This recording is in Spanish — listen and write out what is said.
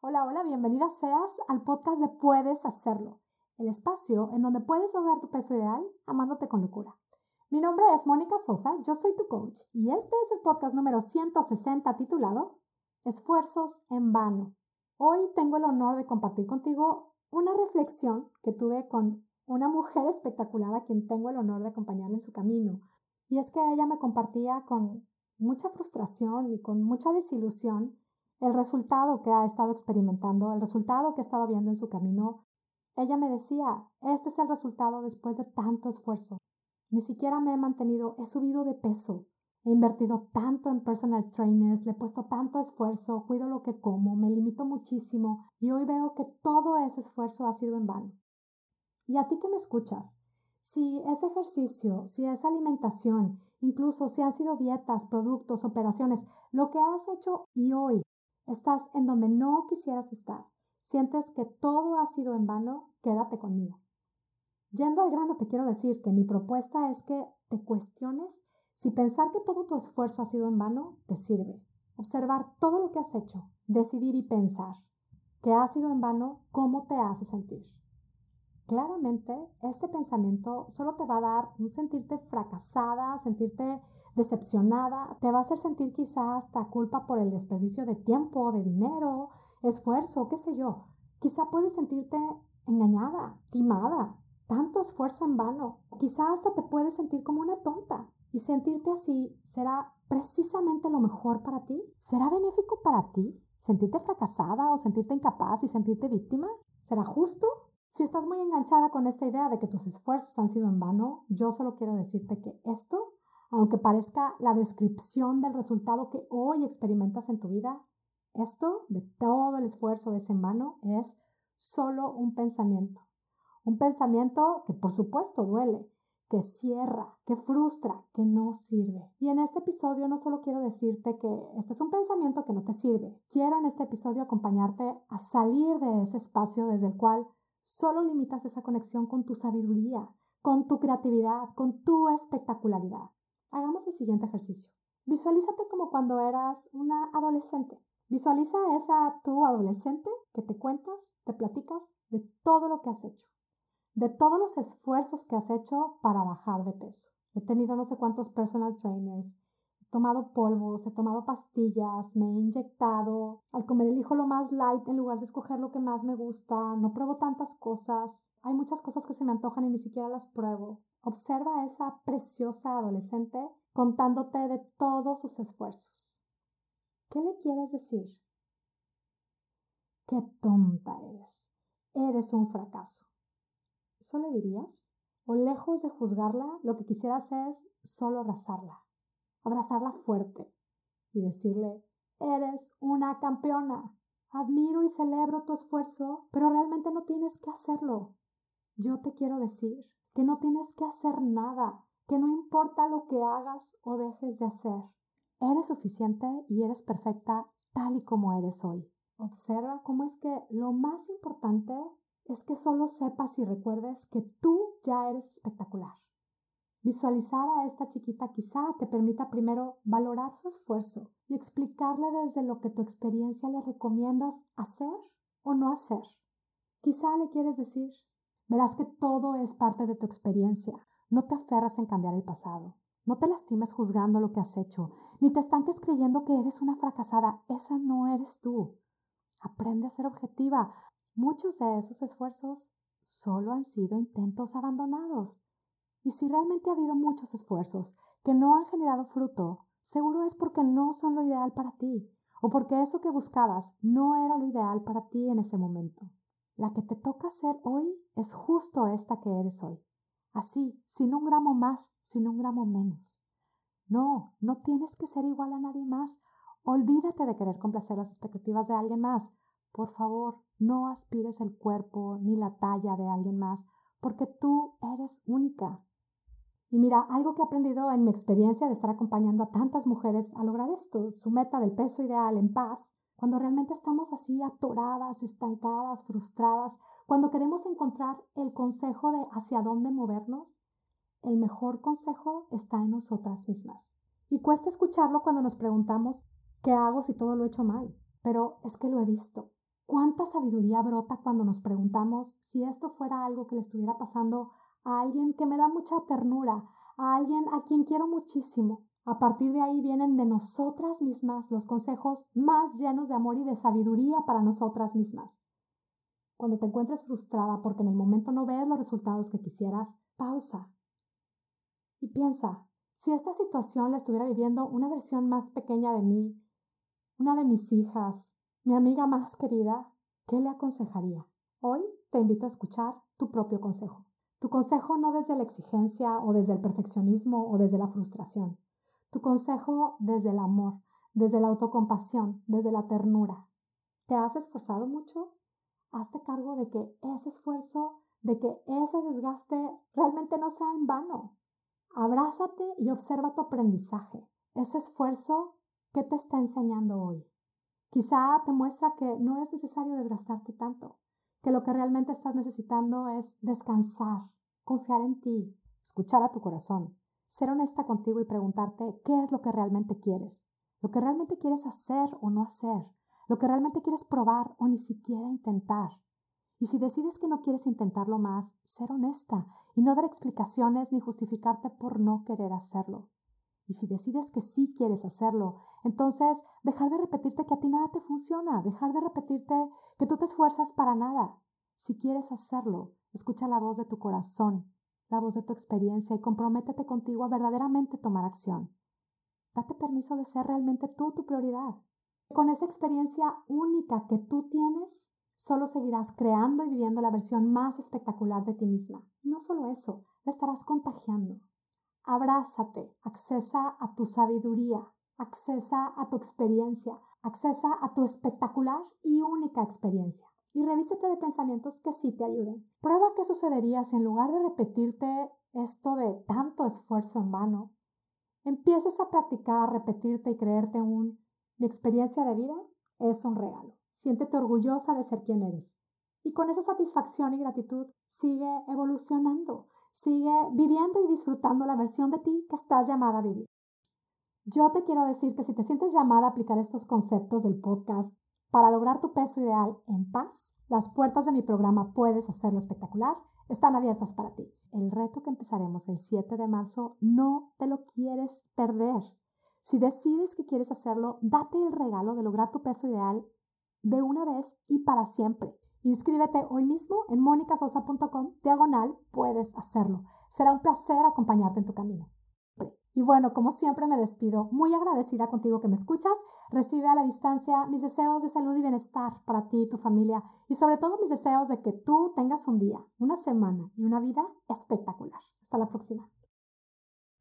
Hola, hola, bienvenida seas al podcast de Puedes Hacerlo, el espacio en donde puedes lograr tu peso ideal amándote con locura. Mi nombre es Mónica Sosa, yo soy tu coach y este es el podcast número 160 titulado Esfuerzos en vano. Hoy tengo el honor de compartir contigo una reflexión que tuve con una mujer espectacular a quien tengo el honor de acompañarle en su camino. Y es que ella me compartía con mucha frustración y con mucha desilusión el resultado que ha estado experimentando, el resultado que ha estado viendo en su camino. Ella me decía, este es el resultado después de tanto esfuerzo. Ni siquiera me he mantenido, he subido de peso, he invertido tanto en personal trainers, le he puesto tanto esfuerzo, cuido lo que como, me limito muchísimo y hoy veo que todo ese esfuerzo ha sido en vano. Y a ti que me escuchas, si ese ejercicio, si esa alimentación, incluso si han sido dietas, productos, operaciones, lo que has hecho y hoy estás en donde no quisieras estar, sientes que todo ha sido en vano, quédate conmigo. Yendo al grano, te quiero decir que mi propuesta es que te cuestiones si pensar que todo tu esfuerzo ha sido en vano te sirve. Observar todo lo que has hecho, decidir y pensar que ha sido en vano, cómo te hace sentir. Claramente, este pensamiento solo te va a dar un sentirte fracasada, sentirte decepcionada, te va a hacer sentir quizás hasta culpa por el desperdicio de tiempo, de dinero, esfuerzo, qué sé yo. Quizá puedes sentirte engañada, timada, tanto esfuerzo en vano. Quizá hasta te puedes sentir como una tonta. Y sentirte así será precisamente lo mejor para ti. ¿Será benéfico para ti? ¿Sentirte fracasada o sentirte incapaz y sentirte víctima? ¿Será justo? Si estás muy enganchada con esta idea de que tus esfuerzos han sido en vano, yo solo quiero decirte que esto, aunque parezca la descripción del resultado que hoy experimentas en tu vida, esto de todo el esfuerzo es en vano es solo un pensamiento. Un pensamiento que por supuesto duele, que cierra, que frustra, que no sirve. Y en este episodio no solo quiero decirte que este es un pensamiento que no te sirve, quiero en este episodio acompañarte a salir de ese espacio desde el cual Solo limitas esa conexión con tu sabiduría, con tu creatividad, con tu espectacularidad. Hagamos el siguiente ejercicio. Visualízate como cuando eras una adolescente. Visualiza a esa tu adolescente que te cuentas, te platicas de todo lo que has hecho, de todos los esfuerzos que has hecho para bajar de peso. He tenido no sé cuántos personal trainers, tomado polvos, he tomado pastillas, me he inyectado, al comer elijo lo más light en lugar de escoger lo que más me gusta, no pruebo tantas cosas, hay muchas cosas que se me antojan y ni siquiera las pruebo. Observa a esa preciosa adolescente contándote de todos sus esfuerzos. ¿Qué le quieres decir? Qué tonta eres. Eres un fracaso. ¿Eso le dirías? O lejos de juzgarla, lo que quisieras es solo abrazarla abrazarla fuerte y decirle, eres una campeona. Admiro y celebro tu esfuerzo, pero realmente no tienes que hacerlo. Yo te quiero decir que no tienes que hacer nada, que no importa lo que hagas o dejes de hacer. Eres suficiente y eres perfecta tal y como eres hoy. Observa cómo es que lo más importante es que solo sepas y recuerdes que tú ya eres espectacular. Visualizar a esta chiquita quizá te permita primero valorar su esfuerzo y explicarle desde lo que tu experiencia le recomiendas hacer o no hacer. Quizá le quieres decir, verás que todo es parte de tu experiencia, no te aferras en cambiar el pasado, no te lastimes juzgando lo que has hecho, ni te estanques creyendo que eres una fracasada, esa no eres tú. Aprende a ser objetiva. Muchos de esos esfuerzos solo han sido intentos abandonados. Y si realmente ha habido muchos esfuerzos que no han generado fruto, seguro es porque no son lo ideal para ti, o porque eso que buscabas no era lo ideal para ti en ese momento. La que te toca ser hoy es justo esta que eres hoy. Así, sin un gramo más, sin un gramo menos. No, no tienes que ser igual a nadie más. Olvídate de querer complacer las expectativas de alguien más. Por favor, no aspires el cuerpo ni la talla de alguien más, porque tú eres única. Y mira, algo que he aprendido en mi experiencia de estar acompañando a tantas mujeres a lograr esto, su meta del peso ideal en paz, cuando realmente estamos así atoradas, estancadas, frustradas, cuando queremos encontrar el consejo de hacia dónde movernos, el mejor consejo está en nosotras mismas. Y cuesta escucharlo cuando nos preguntamos, ¿qué hago si todo lo he hecho mal? Pero es que lo he visto. ¿Cuánta sabiduría brota cuando nos preguntamos si esto fuera algo que le estuviera pasando a alguien que me da mucha ternura, a alguien a quien quiero muchísimo? A partir de ahí vienen de nosotras mismas los consejos más llenos de amor y de sabiduría para nosotras mismas. Cuando te encuentres frustrada porque en el momento no ves los resultados que quisieras, pausa y piensa, si esta situación la estuviera viviendo una versión más pequeña de mí, una de mis hijas, mi amiga más querida, ¿qué le aconsejaría? Hoy te invito a escuchar tu propio consejo. Tu consejo no desde la exigencia o desde el perfeccionismo o desde la frustración. Tu consejo desde el amor, desde la autocompasión, desde la ternura. ¿Te has esforzado mucho? Hazte cargo de que ese esfuerzo, de que ese desgaste realmente no sea en vano. Abrázate y observa tu aprendizaje, ese esfuerzo que te está enseñando hoy. Quizá te muestra que no es necesario desgastarte tanto, que lo que realmente estás necesitando es descansar, confiar en ti, escuchar a tu corazón, ser honesta contigo y preguntarte qué es lo que realmente quieres, lo que realmente quieres hacer o no hacer, lo que realmente quieres probar o ni siquiera intentar. Y si decides que no quieres intentarlo más, ser honesta y no dar explicaciones ni justificarte por no querer hacerlo. Y si decides que sí quieres hacerlo, entonces dejar de repetirte que a ti nada te funciona, dejar de repetirte que tú te esfuerzas para nada. Si quieres hacerlo, escucha la voz de tu corazón, la voz de tu experiencia y comprométete contigo a verdaderamente tomar acción. Date permiso de ser realmente tú tu prioridad. Con esa experiencia única que tú tienes, solo seguirás creando y viviendo la versión más espectacular de ti misma. no solo eso, la estarás contagiando. Abrázate, accesa a tu sabiduría, accesa a tu experiencia, accesa a tu espectacular y única experiencia. Y revísete de pensamientos que sí te ayuden. Prueba qué sucedería si en lugar de repetirte esto de tanto esfuerzo en vano, empieces a practicar, repetirte y creerte un mi experiencia de vida es un regalo. Siéntete orgullosa de ser quien eres. Y con esa satisfacción y gratitud sigue evolucionando. Sigue viviendo y disfrutando la versión de ti que estás llamada a vivir. Yo te quiero decir que si te sientes llamada a aplicar estos conceptos del podcast para lograr tu peso ideal en paz, las puertas de mi programa Puedes Hacerlo Espectacular están abiertas para ti. El reto que empezaremos el 7 de marzo no te lo quieres perder. Si decides que quieres hacerlo, date el regalo de lograr tu peso ideal de una vez y para siempre. Inscríbete hoy mismo en monicasosa.com diagonal, puedes hacerlo. Será un placer acompañarte en tu camino. Bueno, como siempre me despido, muy agradecida contigo que me escuchas. Recibe a la distancia mis deseos de salud y bienestar para ti y tu familia y sobre todo mis deseos de que tú tengas un día, una semana y una vida espectacular. Hasta la próxima.